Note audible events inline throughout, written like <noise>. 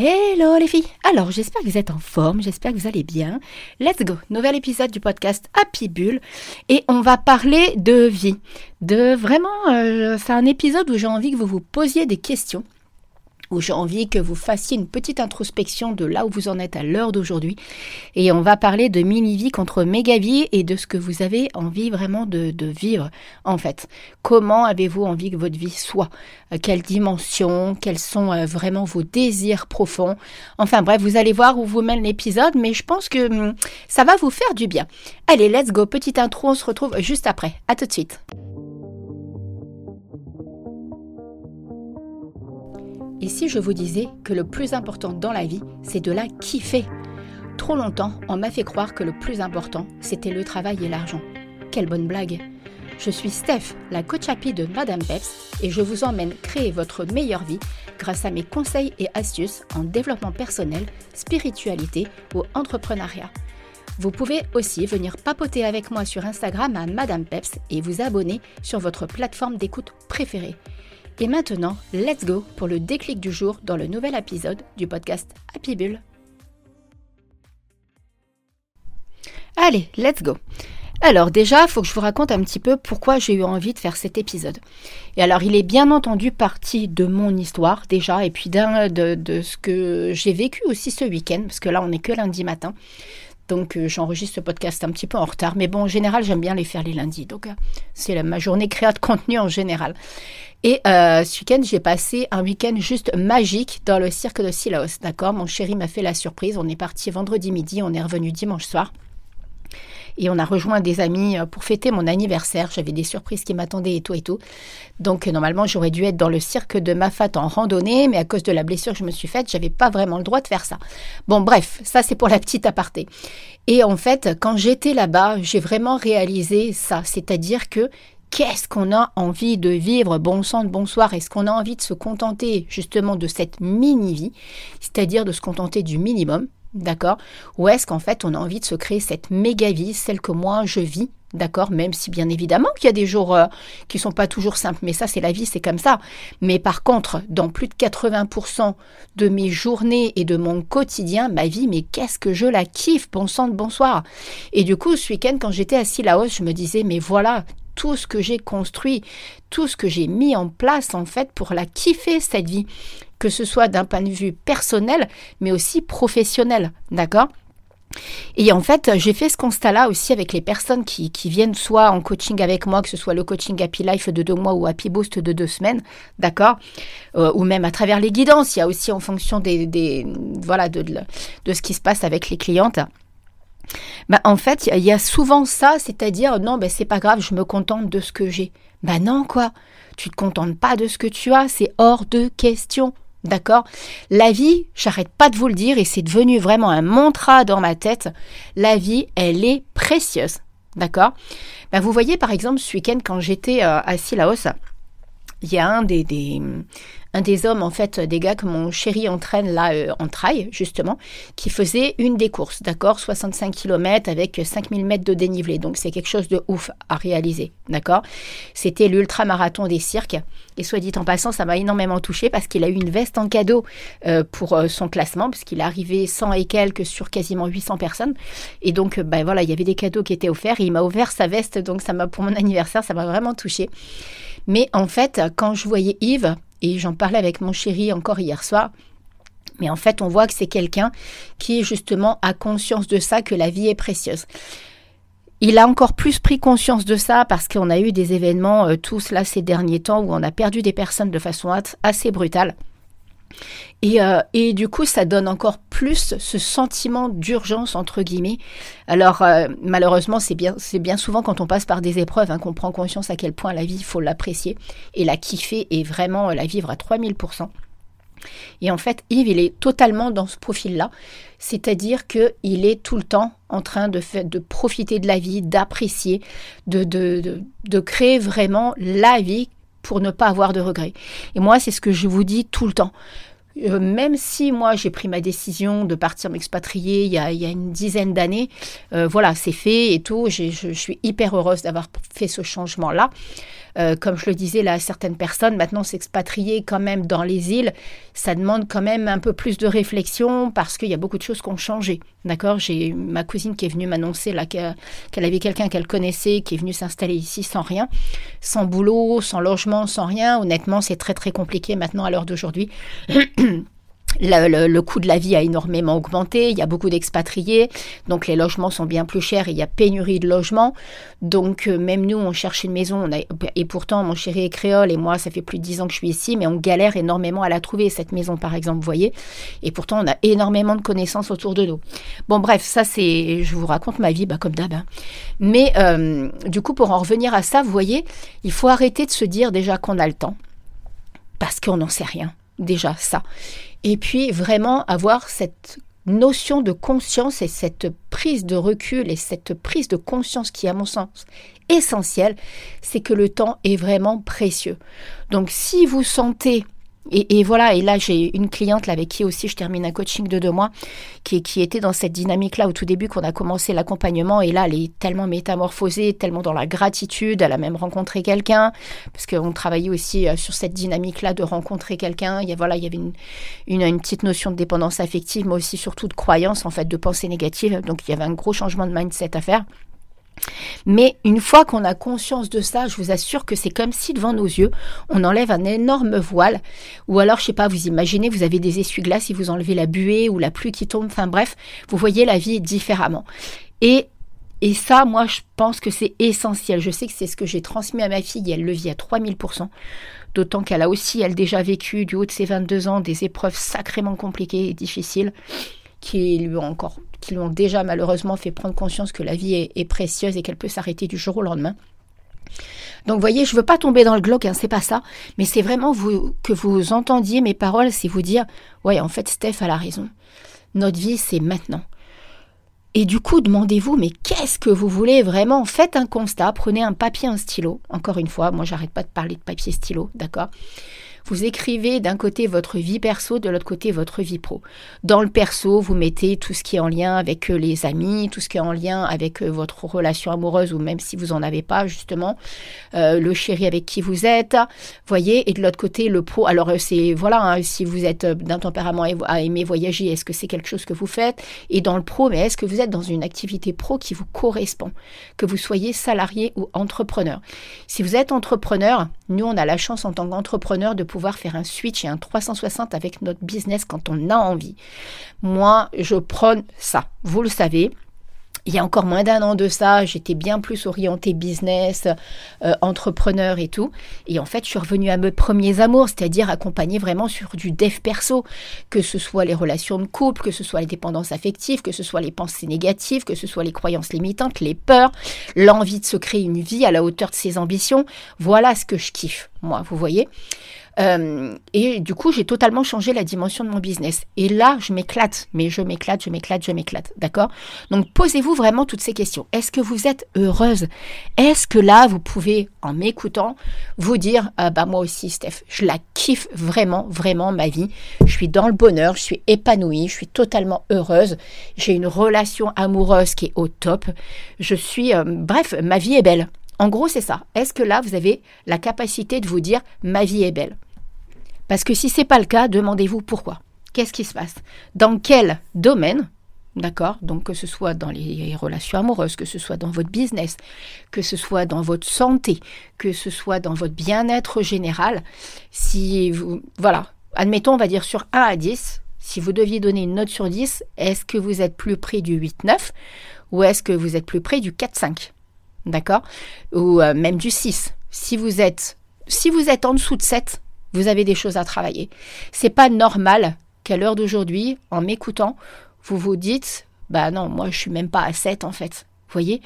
Hello les filles Alors j'espère que vous êtes en forme, j'espère que vous allez bien. Let's go Nouvel épisode du podcast Happy Bull et on va parler de vie. De vraiment, euh, c'est un épisode où j'ai envie que vous vous posiez des questions où j'ai envie que vous fassiez une petite introspection de là où vous en êtes à l'heure d'aujourd'hui. Et on va parler de mini-vie contre méga-vie et de ce que vous avez envie vraiment de, vivre, en fait. Comment avez-vous envie que votre vie soit? Euh, Quelle dimension Quels sont euh, vraiment vos désirs profonds? Enfin bref, vous allez voir où vous mène l'épisode, mais je pense que hum, ça va vous faire du bien. Allez, let's go, petite intro, on se retrouve juste après. À tout de suite. Et si je vous disais que le plus important dans la vie, c'est de la kiffer? Trop longtemps, on m'a fait croire que le plus important, c'était le travail et l'argent. Quelle bonne blague Je suis Steph, la coach happy de Madame Peps, et je vous emmène créer votre meilleure vie grâce à mes conseils et astuces en développement personnel, spiritualité ou entrepreneuriat. Vous pouvez aussi venir papoter avec moi sur Instagram à Madame Peps et vous abonner sur votre plateforme d'écoute préférée. Et maintenant, let's go pour le déclic du jour dans le nouvel épisode du podcast Happy Bull. Allez, let's go. Alors déjà, il faut que je vous raconte un petit peu pourquoi j'ai eu envie de faire cet épisode. Et alors, il est bien entendu parti de mon histoire déjà, et puis de ce que j'ai vécu aussi ce week-end, parce que là, on n'est que lundi matin. Donc euh, j'enregistre ce podcast un petit peu en retard. Mais bon, en général, j'aime bien les faire les lundis. Donc euh, c'est ma journée créa de contenu en général. Et euh, ce week-end, j'ai passé un week-end juste magique dans le cirque de Silaos. D'accord? Mon chéri m'a fait la surprise. On est parti vendredi midi, on est revenu dimanche soir. Et on a rejoint des amis euh, pour fêter mon anniversaire. J'avais des surprises qui m'attendaient et tout et tout. Donc normalement, j'aurais dû être dans le cirque de Mafat en randonnée, mais à cause de la blessure que je me suis faite, j'avais pas vraiment le droit de faire ça. Bon, bref, ça c'est pour la petite aparté. Et en fait, quand j'étais là-bas, j'ai vraiment réalisé ça. C'est-à-dire que qu'est-ce qu'on a envie de vivre? Bon sang de bonsoir. Est-ce qu'on a envie de se contenter justement de cette mini-vie, c'est-à-dire de se contenter du minimum D'accord Ou est-ce qu'en fait on a envie de se créer cette méga vie, celle que moi je vis D'accord Même si bien évidemment qu'il y a des jours euh, qui sont pas toujours simples, mais ça c'est la vie, c'est comme ça. Mais par contre, dans plus de 80% de mes journées et de mon quotidien, ma vie, mais qu'est-ce que je la kiffe, bon sang de bonsoir. Et du coup, ce week-end, quand j'étais assis là-haut, je me disais, mais voilà, tout ce que j'ai construit, tout ce que j'ai mis en place en fait pour la kiffer cette vie, que ce soit d'un point de vue personnel, mais aussi professionnel, d'accord? Et en fait, j'ai fait ce constat-là aussi avec les personnes qui, viennent soit en coaching avec moi, que ce soit le coaching Happy Life de deux mois ou Happy Boost de deux semaines, d'accord? Euh, Ou même à travers les guidances, il y a aussi en fonction des, voilà de, de, ce qui se passe avec les clientes. Bah, en fait, il y, a souvent ça, c'est-à-dire non, ben c'est pas grave, je me contente de ce que j'ai. Ben non, quoi. Tu te contentes pas de ce que tu as, c'est hors de question. D'accord? La vie, j'arrête pas de vous le dire et c'est devenu vraiment un mantra dans ma tête. La vie, elle est précieuse. D'accord? Ben, Vous voyez par exemple ce week-end quand j'étais euh, à Silaos, il y a un des, un des hommes, en fait, des gars que mon chéri entraîne là euh, en trail, justement, qui faisait une des courses, d'accord 65 km avec 5000 mètres de dénivelé. Donc, c'est quelque chose de ouf à réaliser, d'accord? C'était l'ultra-marathon des cirques. Et soit dit en passant, ça m'a énormément touché parce qu'il a eu une veste en cadeau euh, pour euh, son classement, puisqu'il est arrivé 100 et quelques sur quasiment 800 personnes. Et donc, ben voilà, il y avait des cadeaux qui étaient offerts. Il m'a offert sa veste, donc ça m'a pour mon anniversaire, ça m'a vraiment touché. Mais en fait, quand je voyais Yves, et j'en parlais avec mon chéri encore hier soir. Mais en fait, on voit que c'est quelqu'un qui justement a conscience de ça, que la vie est précieuse. Il a encore plus pris conscience de ça parce qu'on a eu des événements euh, tous là ces derniers temps où on a perdu des personnes de façon assez brutale. Et, euh, et, du coup, ça donne encore plus ce sentiment d'urgence, entre guillemets. Alors, euh, malheureusement, c'est bien, bien souvent quand on passe par des épreuves hein, qu'on prend conscience à quel point la vie, il faut l'apprécier et la kiffer et vraiment la vivre à 3000%. Et en fait, Yves, il est totalement dans ce profil-là. C'est-à-dire qu'il est tout le temps en train de, de profiter de la vie, d'apprécier, de, de, de créer vraiment la vie pour ne pas avoir de regrets. Et moi, c'est ce que je vous dis tout le temps. Euh, même si moi j'ai pris ma décision de partir m'expatrier il, y a, une dizaine d'années, euh, voilà, c'est fait et tout. Je, suis hyper heureuse d'avoir fait ce changement-là. Euh, comme je le disais là, certaines personnes maintenant s'expatrier quand même dans les îles, ça demande quand même un peu plus de réflexion parce qu'il y a beaucoup de choses qui ont changé. D'accord? J'ai ma cousine qui est venue m'annoncer là qu'elle avait quelqu'un qu'elle connaissait qui est venu s'installer ici sans rien, sans boulot, sans logement, sans rien. Honnêtement, c'est très très compliqué maintenant à l'heure d'aujourd'hui. <clears throat> Le, coût de la vie a énormément augmenté, il y a beaucoup d'expatriés, donc les logements sont bien plus chers, il y a pénurie de logements. Donc euh, même nous, on cherche une maison, et pourtant mon chéri est créole et moi, ça fait plus de dix ans que je suis ici, mais on galère énormément à la trouver, cette maison par exemple, vous voyez. Et pourtant, on a énormément de connaissances autour de nous. Bon bref, ça c'est, je vous raconte ma vie, bah, comme d'hab. Hein. Mais euh, du coup, pour en revenir à ça, vous voyez, il faut arrêter de se dire déjà qu'on a le temps, parce qu'on n'en sait rien déjà ça. Et puis vraiment avoir cette notion de conscience et cette prise de recul et cette prise de conscience qui, à mon sens, essentielle, c'est que le temps est vraiment précieux. Donc si vous sentez et, voilà, et là j'ai une cliente là, avec qui aussi je termine un coaching de deux mois, qui, était dans cette dynamique-là au tout début qu'on a commencé l'accompagnement, et là elle est tellement métamorphosée, tellement dans la gratitude, elle a même rencontré quelqu'un, parce qu'on travaillait aussi euh, sur cette dynamique-là de rencontrer quelqu'un, il y, a, voilà, il y avait une, une, une, petite notion de dépendance affective, mais aussi surtout de croyance, en fait, de pensée négative, donc il y avait un gros changement de mindset à faire. Mais une fois qu'on a conscience de ça, je vous assure que c'est comme si devant nos yeux, on enlève un énorme voile. Ou alors, je sais pas, vous imaginez, vous avez des essuie-glaces et vous enlevez la buée ou la pluie qui tombe. Enfin bref, vous voyez la vie différemment. Et, et ça, moi, je pense que c'est essentiel. Je sais que c'est ce que j'ai transmis à ma fille et elle le vit à 3000%. D'autant qu'elle a aussi, elle, déjà vécu du haut de ses 22 ans des épreuves sacrément compliquées et difficiles qui lui ont encore, qui déjà malheureusement fait prendre conscience que la vie est, précieuse et qu'elle peut s'arrêter du jour au lendemain. Donc, voyez, je veux pas tomber dans le glauque, hein, c'est pas ça, mais c'est vraiment vous, que vous entendiez mes paroles, c'est vous dire, ouais, en fait, Steph a la raison. Notre vie, c'est maintenant. Et du coup, demandez-vous, mais qu'est-ce que vous voulez vraiment? Faites un constat, prenez un papier, un stylo. Encore une fois, moi, j'arrête pas de parler de papier stylo, d'accord? Vous écrivez d'un côté votre vie perso, de l'autre côté votre vie pro. Dans le perso, vous mettez tout ce qui est en lien avec euh, les amis, tout ce qui est en lien avec euh, votre relation amoureuse ou même si vous n'en avez pas justement, euh, le chéri avec qui vous êtes, voyez, et de l'autre côté le pro. Alors c'est voilà, hein, si vous êtes d'un tempérament à aimer voyager, est-ce que c'est quelque chose que vous faites? Et dans le pro, mais est-ce que vous êtes dans une activité pro qui vous correspond, que vous soyez salarié ou entrepreneur Si vous êtes entrepreneur, nous on a la chance en tant qu'entrepreneur de pouvoir faire un switch et un 360 avec notre business quand on a envie. Moi, je prône ça. Vous le savez. Il y a encore moins d'un an de ça, j'étais bien plus orientée business, euh, entrepreneur et tout. Et en fait, je suis revenue à mes premiers amours, c'est-à-dire accompagner vraiment sur du dev perso, que ce soit les relations de couple, que ce soit les dépendances affectives, que ce soit les pensées négatives, que ce soit les croyances limitantes, les peurs, l'envie de se créer une vie à la hauteur de ses ambitions. Voilà ce que je kiffe, moi, vous voyez. Euh, et du coup, j'ai totalement changé la dimension de mon business. Et là, je m'éclate, mais je m'éclate, je m'éclate, je m'éclate. D'accord? Donc, posez-vous vraiment toutes ces questions. Est-ce que vous êtes heureuse? Est-ce que là, vous pouvez, en m'écoutant, vous dire ah Bah, moi aussi, Steph, je la kiffe vraiment, vraiment ma vie. Je suis dans le bonheur, je suis épanouie, je suis totalement heureuse. J'ai une relation amoureuse qui est au top. Je suis. Euh, bref, ma vie est belle. En gros, c'est ça. Est-ce que là, vous avez la capacité de vous dire ma vie est belle parce que si ce n'est pas le cas, demandez-vous pourquoi. Qu'est-ce qui se passe? Dans quel domaine D'accord? Donc que ce soit dans les relations amoureuses, que ce soit dans votre business, que ce soit dans votre santé, que ce soit dans votre bien-être général, si vous voilà, admettons on va dire sur 1 à 10, si vous deviez donner une note sur 10, est-ce que vous êtes plus près du 8-9 ou est-ce que vous êtes plus près du 4-5 D'accord? Ou euh, même du 6. Si vous êtes si vous êtes en dessous de 7, vous avez des choses à travailler. C'est pas normal qu'à l'heure d'aujourd'hui, en m'écoutant, vous vous dites bah non, moi je suis même pas à 7 en fait. Vous voyez?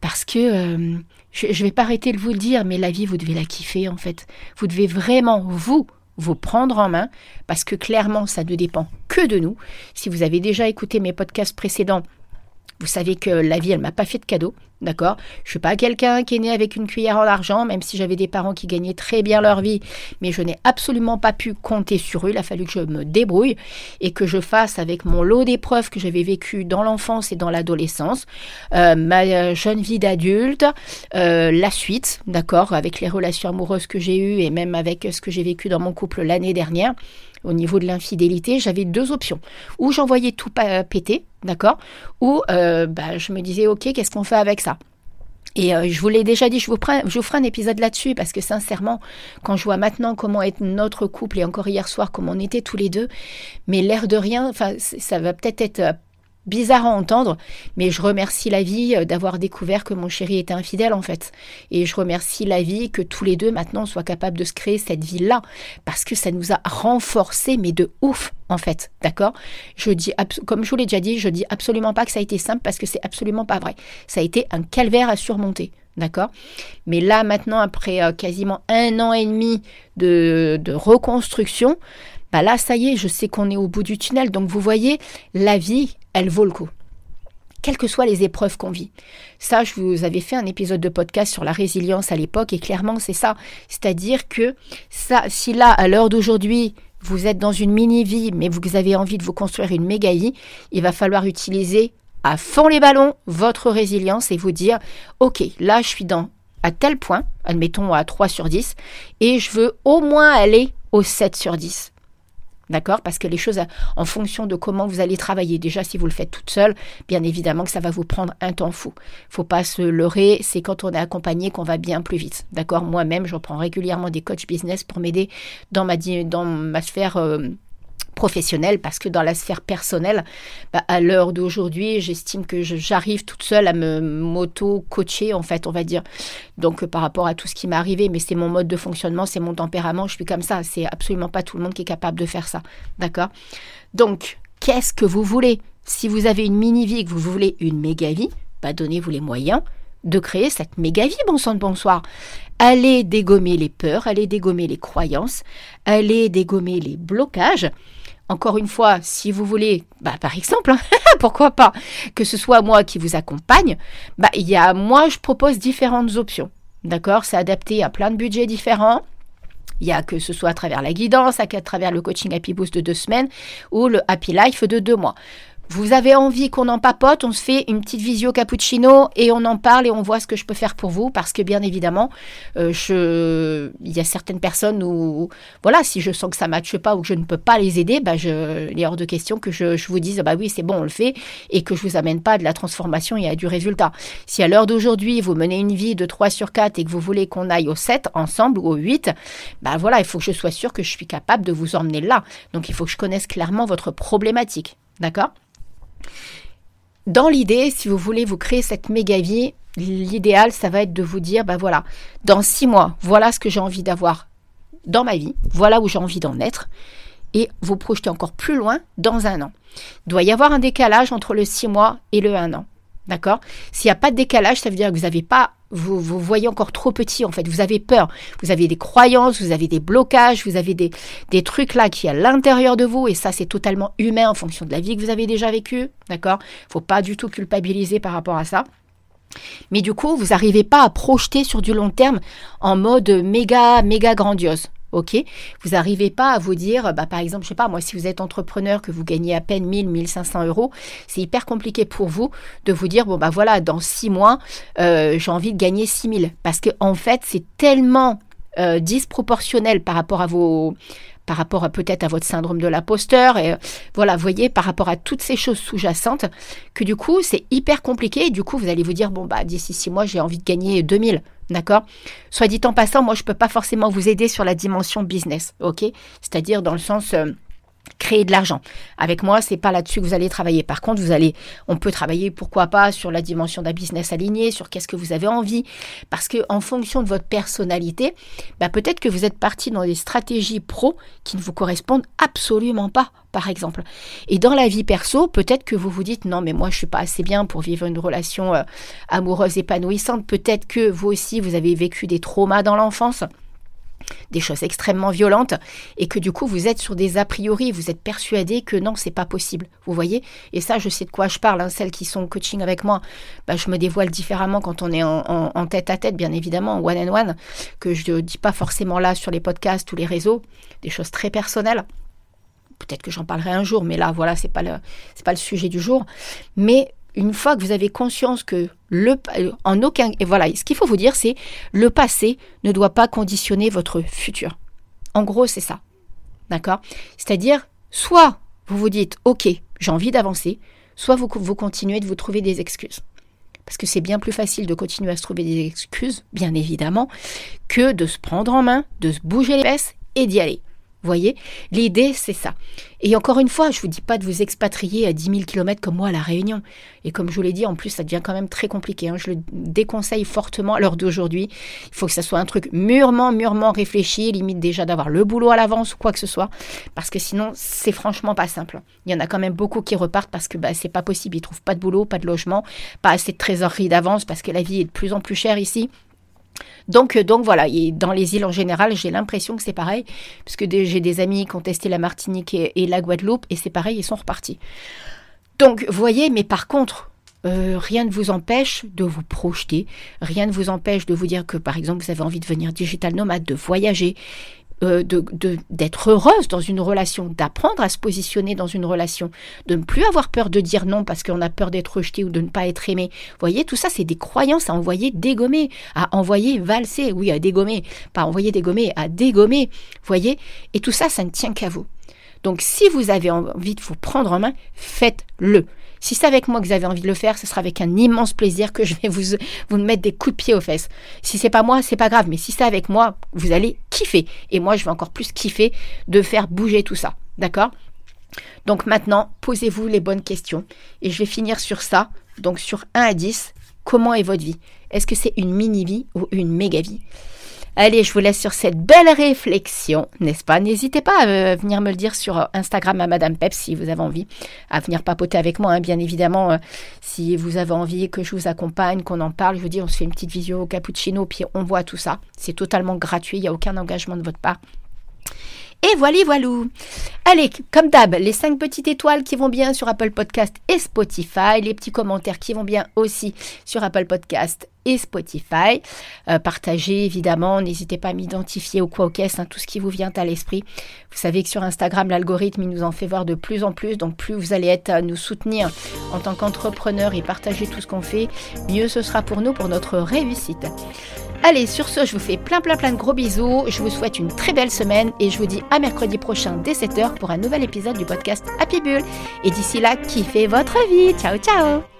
Parce que euh, je, je vais pas arrêter de vous le dire, mais la vie, vous devez la kiffer en fait. Vous devez vraiment, vous, vous prendre en main, parce que clairement, ça ne dépend que de nous. Si vous avez déjà écouté mes podcasts précédents, vous savez que la vie, elle m'a pas fait de cadeau. D'accord Je suis pas quelqu'un qui est né avec une cuillère en argent, même si j'avais des parents qui gagnaient très bien leur vie, mais je n'ai absolument pas pu compter sur eux. Il a fallu que je me débrouille et que je fasse avec mon lot d'épreuves que j'avais vécues dans l'enfance et dans l'adolescence, euh, ma jeune vie d'adulte, euh, la suite, d'accord, avec les relations amoureuses que j'ai eues et même avec ce que j'ai vécu dans mon couple l'année dernière au niveau de l'infidélité, j'avais deux options. Ou j'envoyais tout péter, d'accord Ou euh, bah, je me disais, ok, qu'est-ce qu'on fait avec ça? Et euh, je vous l'ai déjà dit, je vous, je vous ferai un épisode là-dessus parce que sincèrement, quand je vois maintenant comment est notre couple et encore hier soir comment on était tous les deux, mais l'air de rien, enfin ça va peut-être être euh, bizarre à entendre, mais je remercie la vie euh, d'avoir découvert que mon chéri était infidèle en fait. Et je remercie la vie que tous les deux maintenant soient capables de se créer cette vie-là, parce que ça nous a renforcés, mais de ouf en fait, d'accord? Je dis, comme je vous l'ai déjà dit, je dis absolument pas que ça a été simple parce que c'est absolument pas vrai. Ça a été un calvaire à surmonter. D'accord? Mais là, maintenant, après euh, quasiment un an et demi de, de reconstruction, bah là, ça y est, je sais qu'on est au bout du tunnel. Donc, vous voyez, la vie, elle vaut le coup quelles que soient les épreuves qu'on vit. Ça, je vous avais fait un épisode de podcast sur la résilience à l'époque, et clairement, c'est ça. C'est-à-dire que ça, si là, à l'heure d'aujourd'hui, vous êtes dans une mini-vie, mais vous avez envie de vous construire une méga-vie, il va falloir utiliser à fond les ballons votre résilience et vous dire, OK, là, je suis dans à tel point, admettons à 3 sur 10, et je veux au moins aller au 7 sur 10. D'accord? Parce que les choses, en fonction de comment vous allez travailler, déjà si vous le faites toute seule, bien évidemment que ça va vous prendre un temps fou. Faut pas se leurrer, c'est quand on est accompagné qu'on va bien plus vite. D'accord? Moi-même, je prends régulièrement des coachs business pour m'aider dans ma, dans ma sphère euh, professionnelle parce que dans la sphère personnelle, bah, à l'heure d'aujourd'hui, j'estime que j'arrive toute seule à me m'auto-coacher, en fait, on va dire. Donc, euh, par rapport à tout ce qui m'est arrivé, mais c'est mon mode de fonctionnement, c'est mon tempérament, je suis comme ça. C'est absolument pas tout le monde qui est capable de faire ça. D'accord? Donc, qu'est-ce que vous voulez? Si vous avez une mini-vie et que vous voulez une méga-vie, bah, donnez-vous les moyens de créer cette méga vie, bon sang de bonsoir. Allez dégommer les peurs, allez dégommer les croyances, allez dégommer les blocages, encore une fois, si vous voulez, bah, par exemple, hein, <laughs> pourquoi pas, que ce soit moi qui vous accompagne, bah, il y a, moi, je propose différentes options. D'accord? C'est adapté à plein de budgets différents. Il y a que ce soit à travers la guidance, à travers le coaching Happy Boost de deux semaines ou le Happy Life de deux mois. Vous avez envie qu'on en papote, on se fait une petite visio cappuccino et on en parle et on voit ce que je peux faire pour vous parce que bien évidemment, euh, je, il y a certaines personnes où, voilà, si je sens que ça ne matche pas ou que je ne peux pas les aider, bah je, il est hors de question que je, vous dise, bah oui, c'est bon, on le fait et que je vous amène pas de la transformation et à du résultat. Si à l'heure d'aujourd'hui, vous menez une vie de 3 sur 4 et que vous voulez qu'on aille au 7 ensemble ou au 8, bah voilà, il faut que je sois sûr que je suis capable de vous emmener là. Donc il faut que je connaisse clairement votre problématique. D'accord? Dans l'idée, si vous voulez vous créer cette méga vie, l'idéal, ça va être de vous dire, ben voilà, dans six mois, voilà ce que j'ai envie d'avoir dans ma vie, voilà où j'ai envie d'en être, et vous projetez encore plus loin dans un an. Il doit y avoir un décalage entre le six mois et le un an. D'accord? S'il n'y a pas de décalage, ça veut dire que vous n'avez pas, vous, vous voyez encore trop petit en fait. Vous avez peur. Vous avez des croyances, vous avez des blocages, vous avez des, trucs là qui à l'intérieur de vous et ça c'est totalement humain en fonction de la vie que vous avez déjà vécue. D'accord? Faut pas du tout culpabiliser par rapport à ça. Mais du coup, vous n'arrivez pas à projeter sur du long terme en mode méga, méga grandiose ok Vous n'arrivez pas à vous dire, bah, par exemple, je sais pas, moi, si vous êtes entrepreneur, que vous gagnez à peine 1000, 1500 euros, c'est hyper compliqué pour vous de vous dire, bon, bah voilà, dans six mois, euh, j'ai envie de gagner 6000. Parce que, en fait, c'est tellement euh, disproportionnel par rapport à vos par rapport à peut-être à votre syndrome de l'imposteur et voilà, voyez par rapport à toutes ces choses sous-jacentes que du coup, c'est hyper compliqué et du coup, vous allez vous dire bon bah d'ici six mois, j'ai envie de gagner 2000. D'accord? Soit dit en passant, moi je ne peux pas forcément vous aider sur la dimension business, ok? C'est-à-dire dans le sens euh, créer de l'argent. Avec moi, c'est pas là-dessus que vous allez travailler. Par contre, vous allez, on peut travailler, pourquoi pas, sur la dimension d'un business aligné, sur qu'est-ce que vous avez envie, parce que en fonction de votre personnalité, bah, peut-être que vous êtes parti dans des stratégies pro qui ne vous correspondent absolument pas, par exemple. Et dans la vie perso, peut-être que vous vous dites non, mais moi je suis pas assez bien pour vivre une relation euh, amoureuse épanouissante. Peut-être que vous aussi vous avez vécu des traumas dans l'enfance des choses extrêmement violentes et que du coup vous êtes sur des a priori, vous êtes persuadé que non, c'est pas possible. Vous voyez Et ça, je sais de quoi je parle. Hein. Celles qui sont coaching avec moi, bah, je me dévoile différemment quand on est en, tête à tête, bien évidemment, en one on one, que je ne dis pas forcément là sur les podcasts ou les réseaux, des choses très personnelles. Peut-être que j'en parlerai un jour, mais là, voilà, c'est pas c'est pas le sujet du jour. Mais une fois que vous avez conscience que le, en aucun, et voilà, ce qu'il faut vous dire, c'est le passé ne doit pas conditionner votre futur. En gros, c'est ça. D'accord? C'est-à-dire, soit vous vous dites, OK, j'ai envie d'avancer, soit vous, vous continuez de vous trouver des excuses. Parce que c'est bien plus facile de continuer à se trouver des excuses, bien évidemment, que de se prendre en main, de se bouger les fesses et d'y aller voyez L'idée, c'est ça. Et encore une fois, je ne vous dis pas de vous expatrier à 10 000 km comme moi à La Réunion. Et comme je vous l'ai dit, en plus, ça devient quand même très compliqué. Hein. Je le déconseille fortement à l'heure d'aujourd'hui. Il faut que ça soit un truc mûrement, mûrement réfléchi, limite déjà d'avoir le boulot à l'avance ou quoi que ce soit. Parce que sinon, c'est franchement pas simple. Il y en a quand même beaucoup qui repartent parce que bah, c'est pas possible. Ils trouvent pas de boulot, pas de logement, pas assez de trésorerie d'avance parce que la vie est de plus en plus chère ici. Donc, euh, donc voilà, et dans les îles en général, j'ai l'impression que c'est pareil, parce que j'ai des amis qui ont testé la Martinique et, la Guadeloupe, et c'est pareil, ils sont repartis. Donc, voyez, mais par contre, euh, rien ne vous empêche de vous projeter, rien ne vous empêche de vous dire que, par exemple, vous avez envie de devenir digital nomade, de voyager, euh, d'être heureuse dans une relation, d'apprendre à se positionner dans une relation, de ne plus avoir peur de dire non parce qu'on a peur d'être rejeté ou de ne pas être aimé. Vous voyez, tout ça, c'est des croyances à envoyer dégommer, à envoyer valser, oui, à dégommer, pas envoyer dégommer, à dégommer. Vous voyez Et tout ça, ça ne tient qu'à vous. Donc, si vous avez envie de vous prendre en main, faites-le. Si c'est avec moi que vous avez envie de le faire, ce sera avec un immense plaisir que je vais vous, mettre des coups de pied aux fesses. Si c'est pas moi, c'est pas grave, mais si c'est avec moi, vous allez kiffer. Et moi, je vais encore plus kiffer de faire bouger tout ça. D'accord? Donc maintenant, posez-vous les bonnes questions. Et je vais finir sur ça. Donc sur 1 à 10, comment est votre vie? Est-ce que c'est une mini-vie ou une méga-vie? Allez, je vous laisse sur cette belle réflexion, n'est-ce pas? N'hésitez pas à euh, venir me le dire sur Instagram à Madame Pep si vous avez envie, à venir papoter avec moi, hein, bien évidemment. Euh, si vous avez envie que je vous accompagne, qu'on en parle, je vous dis, on se fait une petite visio au cappuccino, puis on voit tout ça. C'est totalement gratuit, il n'y a aucun engagement de votre part. Et voilà, voilou. Allez, comme d'hab, les 5 petites étoiles qui vont bien sur Apple Podcast et Spotify, les petits commentaires qui vont bien aussi sur Apple Podcast et Spotify. Euh, partagez évidemment, n'hésitez pas à m'identifier au quoi au caisse, hein, tout ce qui vous vient à l'esprit. Vous savez que sur Instagram, l'algorithme, il nous en fait voir de plus en plus, donc plus vous allez être à nous soutenir en tant qu'entrepreneur et partager tout ce qu'on fait, mieux ce sera pour nous, pour notre réussite. Allez, sur ce, je vous fais plein plein plein de gros bisous. Je vous souhaite une très belle semaine et je vous dis à mercredi prochain dès 7h pour un nouvel épisode du podcast Happy Bull. Et d'ici là, kiffez votre vie. Ciao ciao